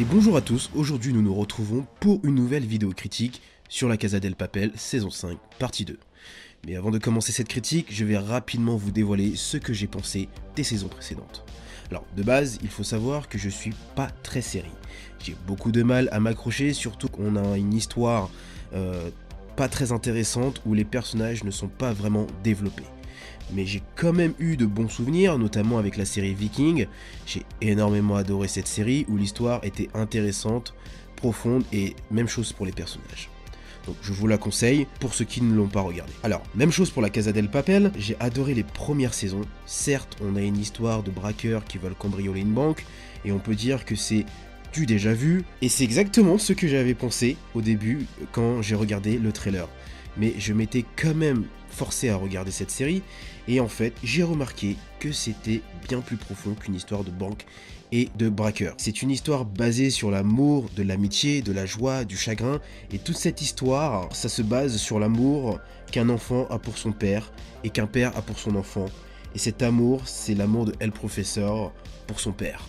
Et bonjour à tous, aujourd'hui nous nous retrouvons pour une nouvelle vidéo critique sur la Casa del Papel saison 5 partie 2. Mais avant de commencer cette critique, je vais rapidement vous dévoiler ce que j'ai pensé des saisons précédentes. Alors de base, il faut savoir que je suis pas très série. J'ai beaucoup de mal à m'accrocher, surtout qu'on a une histoire euh, pas très intéressante où les personnages ne sont pas vraiment développés mais j'ai quand même eu de bons souvenirs, notamment avec la série Viking. J'ai énormément adoré cette série où l'histoire était intéressante, profonde et même chose pour les personnages. Donc je vous la conseille pour ceux qui ne l'ont pas regardé. Alors, même chose pour la Casa del Papel, j'ai adoré les premières saisons. Certes, on a une histoire de braqueurs qui veulent cambrioler une banque, et on peut dire que c'est du déjà vu, et c'est exactement ce que j'avais pensé au début quand j'ai regardé le trailer. Mais je m'étais quand même forcé à regarder cette série, et en fait, j'ai remarqué que c'était bien plus profond qu'une histoire de banque et de braqueur. C'est une histoire basée sur l'amour, de l'amitié, de la joie, du chagrin, et toute cette histoire, ça se base sur l'amour qu'un enfant a pour son père et qu'un père a pour son enfant. Et cet amour, c'est l'amour de El Professeur pour son père.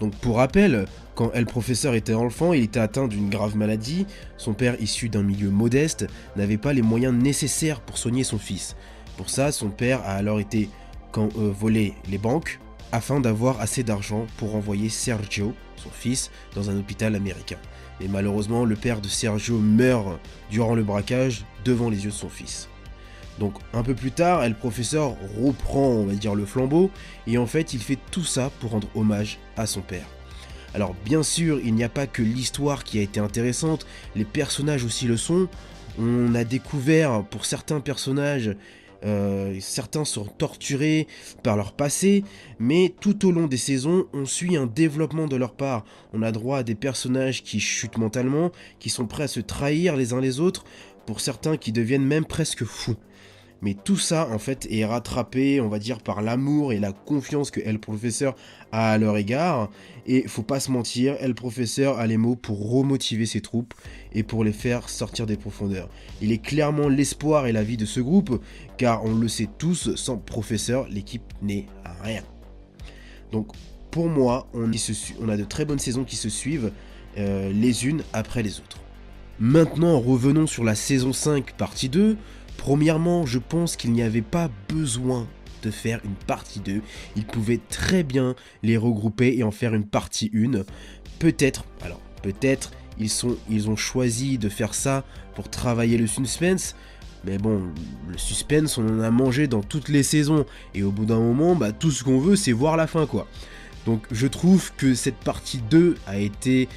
Donc pour rappel, quand El Professeur était enfant, il était atteint d'une grave maladie, son père issu d'un milieu modeste n'avait pas les moyens nécessaires pour soigner son fils. Pour ça, son père a alors été quand, euh, voler les banques afin d'avoir assez d'argent pour envoyer Sergio, son fils, dans un hôpital américain. Mais malheureusement, le père de Sergio meurt durant le braquage devant les yeux de son fils. Donc un peu plus tard, le professeur reprend, on va dire, le flambeau, et en fait, il fait tout ça pour rendre hommage à son père. Alors bien sûr, il n'y a pas que l'histoire qui a été intéressante, les personnages aussi le sont. On a découvert pour certains personnages euh, certains sont torturés par leur passé, mais tout au long des saisons, on suit un développement de leur part. On a droit à des personnages qui chutent mentalement, qui sont prêts à se trahir les uns les autres, pour certains qui deviennent même presque fous. Mais tout ça, en fait, est rattrapé, on va dire, par l'amour et la confiance que El Professeur a à leur égard. Et faut pas se mentir, El Professeur a les mots pour remotiver ses troupes et pour les faire sortir des profondeurs. Il est clairement l'espoir et la vie de ce groupe, car on le sait tous, sans Professeur, l'équipe n'est rien. Donc, pour moi, on, a de très bonnes saisons qui se suivent, euh, les unes après les autres. Maintenant, revenons sur la saison 5, partie 2. Premièrement, je pense qu'il n'y avait pas besoin de faire une partie 2. Ils pouvaient très bien les regrouper et en faire une partie 1. Peut-être, alors peut-être, ils, ont choisi de faire ça pour travailler le suspense. Mais bon, le suspense, on en a mangé dans toutes les saisons. Et au bout d'un moment, bah, tout ce qu'on veut, c'est voir la fin, quoi. Donc je trouve que cette partie 2 a été,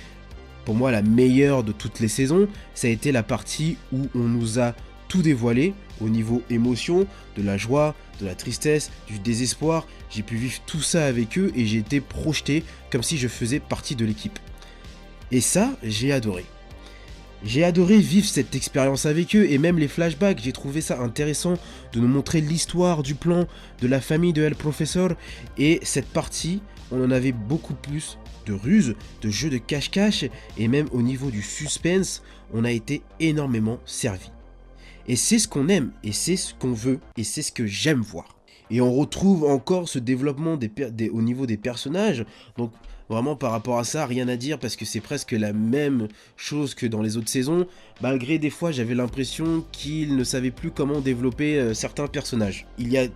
moi, la meilleure de toutes les saisons. Ça a été la partie où on nous a tout dévoilé au niveau émotion, de la joie, de la tristesse, du désespoir. J'ai pu vivre tout ça avec eux et j'ai été projeté comme si je faisais partie de l'équipe. Et ça, j'ai adoré. J'ai adoré vivre cette expérience avec eux et même les flashbacks, j'ai trouvé ça intéressant de nous montrer l'histoire du plan de la famille de El Professor et cette partie, on en avait beaucoup plus de ruses, de jeux de cache-cache et même au niveau du suspense, on a été énormément servi. Et c'est ce qu'on aime, et c'est ce qu'on veut, et c'est ce que j'aime voir. Et on retrouve encore ce développement au niveau des personnages. Donc vraiment par rapport à ça, rien à dire parce que c'est presque la même chose que dans les autres saisons. Malgré des fois j'avais l'impression qu'ils ne savaient plus comment développer euh, certains personnages. Il y a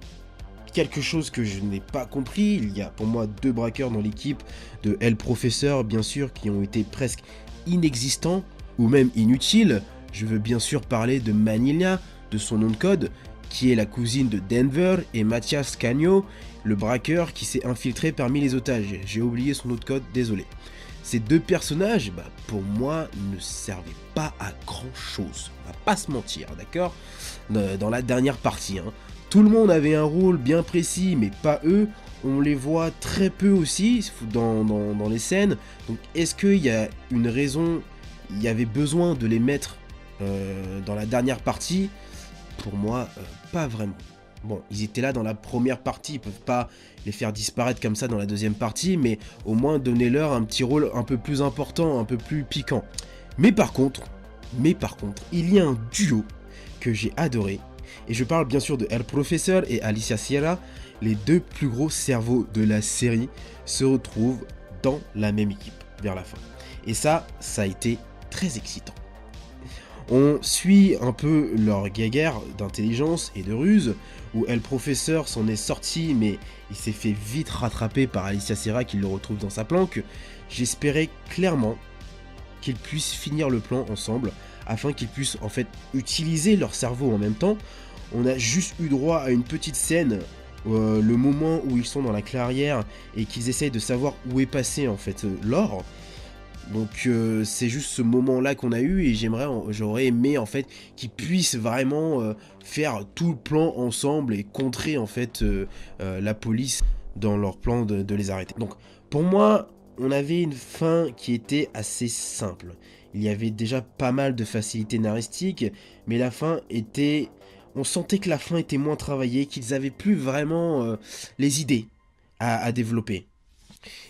quelque chose que je n'ai pas compris. Il y a pour moi deux braqueurs dans l'équipe de El Professeur, bien sûr, qui ont été presque inexistants ou même inutiles. Je veux bien sûr parler de Manila, de son nom de code, qui est la cousine de Denver, et Mathias Cagno, le braqueur qui s'est infiltré parmi les otages. J'ai oublié son nom de code, désolé. Ces deux personnages, bah, pour moi, ne servaient pas à grand chose. On va pas se mentir, d'accord? Dans la dernière partie. Hein. Tout le monde avait un rôle bien précis, mais pas eux. On les voit très peu aussi dans, les scènes. Donc est-ce qu'il y a une raison, il y avait besoin de les mettre euh, dans la dernière partie, pour moi, euh, pas vraiment. Bon, ils étaient là dans la première partie, ils peuvent pas les faire disparaître comme ça dans la deuxième partie, mais au moins donner-leur un petit rôle un peu plus important, un peu plus piquant. Mais par contre, mais par contre, il y a un duo que j'ai adoré, et je parle bien sûr de El Professeur et Alicia Sierra, les deux plus gros cerveaux de la série se retrouvent dans la même équipe vers la fin. Et ça, ça a été très excitant. On suit un peu leur guéguerre d'intelligence et de ruse, où El Professeur s'en est sorti, mais il s'est fait vite rattraper par Alicia Serra qui le retrouve dans sa planque. J'espérais clairement qu'ils puissent finir le plan ensemble, afin qu'ils puissent en fait utiliser leur cerveau en même temps. On a juste eu droit à une petite scène, euh, le moment où ils sont dans la clairière et qu'ils essayent de savoir où est passé en fait euh, l'or. Donc euh, c'est juste ce moment-là qu'on a eu et j'aimerais, j'aurais aimé en fait qu'ils puissent vraiment faire tout le plan ensemble et contrer en fait la police dans leur plan de, de les arrêter. Donc pour moi, on avait une fin qui était assez simple. Il y avait déjà pas mal de facilité naristique, mais la fin était... On sentait que la fin était moins travaillée, qu'ils avaient plus vraiment les idées à, à développer.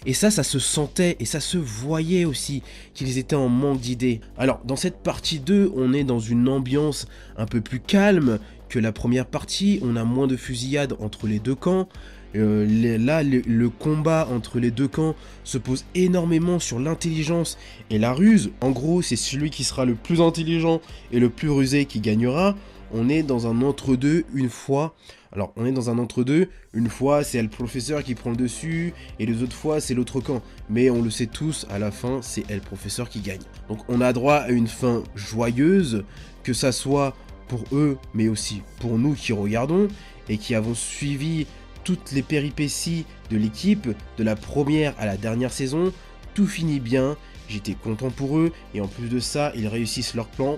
Et ça, ça se sentait et ça se voyait aussi qu'ils étaient en manque d'idées. Alors, dans cette partie 2, on est dans une ambiance un peu plus calme que la première partie. On a moins de fusillades entre les deux camps. Euh, là, le, le, combat entre les deux camps se pose énormément sur l'intelligence et la ruse. En gros, c'est celui qui sera le plus intelligent et le plus rusé qui gagnera. On est dans un entre-deux une fois alors, on est dans un entre-deux. Une fois, c'est le professeur qui prend le dessus, et les autres fois, c'est l'autre camp. Mais on le sait tous, à la fin, c'est elle professeur qui gagne. Donc, on a droit à une fin joyeuse, que ça soit pour eux, mais aussi pour nous qui regardons, et qui avons suivi toutes les péripéties de l'équipe, de la première à la dernière saison. Tout finit bien, j'étais content pour eux, et en plus de ça, ils réussissent leur plan.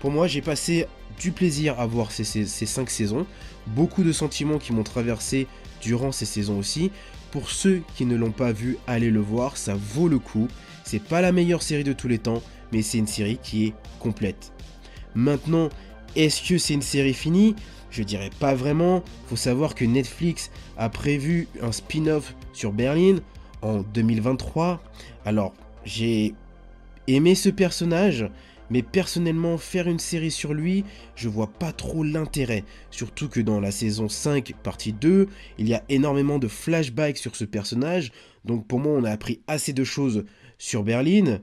Pour moi, j'ai passé du plaisir à voir ces, ces, 5 saisons, beaucoup de sentiments qui m'ont traversé durant ces saisons aussi. Pour ceux qui ne l'ont pas vu, allez le voir, ça vaut le coup. C'est pas la meilleure série de tous les temps, mais c'est une série qui est complète. Maintenant, est-ce que c'est une série finie? Je dirais pas vraiment. Faut savoir que Netflix a prévu un spin-off sur Berlin en 2023. Alors, j'ai aimé ce personnage, mais personnellement, faire une série sur lui, je vois pas trop l'intérêt. Surtout que dans la saison 5, partie 2, il y a énormément de flashbacks sur ce personnage. Donc pour moi, on a appris assez de choses sur Berlin.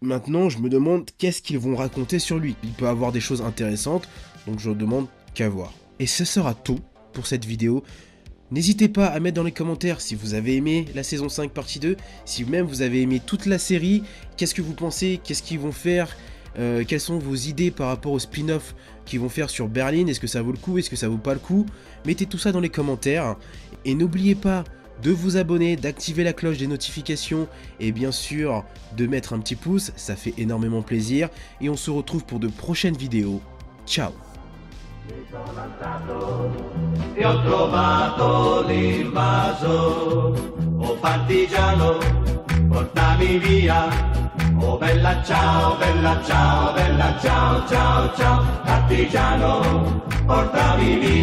Maintenant, je me demande qu'est-ce qu'ils vont raconter sur lui. Il peut avoir des choses intéressantes, donc je demande qu'à voir. Et ce sera tout pour cette vidéo. N'hésitez pas à mettre dans les commentaires si vous avez aimé la saison 5 partie 2, si même vous avez aimé toute la série, qu'est-ce que vous pensez, qu'est-ce qu'ils vont faire, euh, quelles sont vos idées par rapport au spin-off qu'ils vont faire sur Berlin, est-ce que ça vaut le coup, est-ce que ça vaut pas le coup? Mettez tout ça dans les commentaires, et n'oubliez pas de vous abonner, d'activer la cloche des notifications, et bien sûr de mettre un petit pouce, ça fait énormément plaisir, et on se retrouve pour de prochaines vidéos. Ciao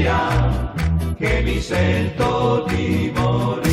e. Che mi sento di morire.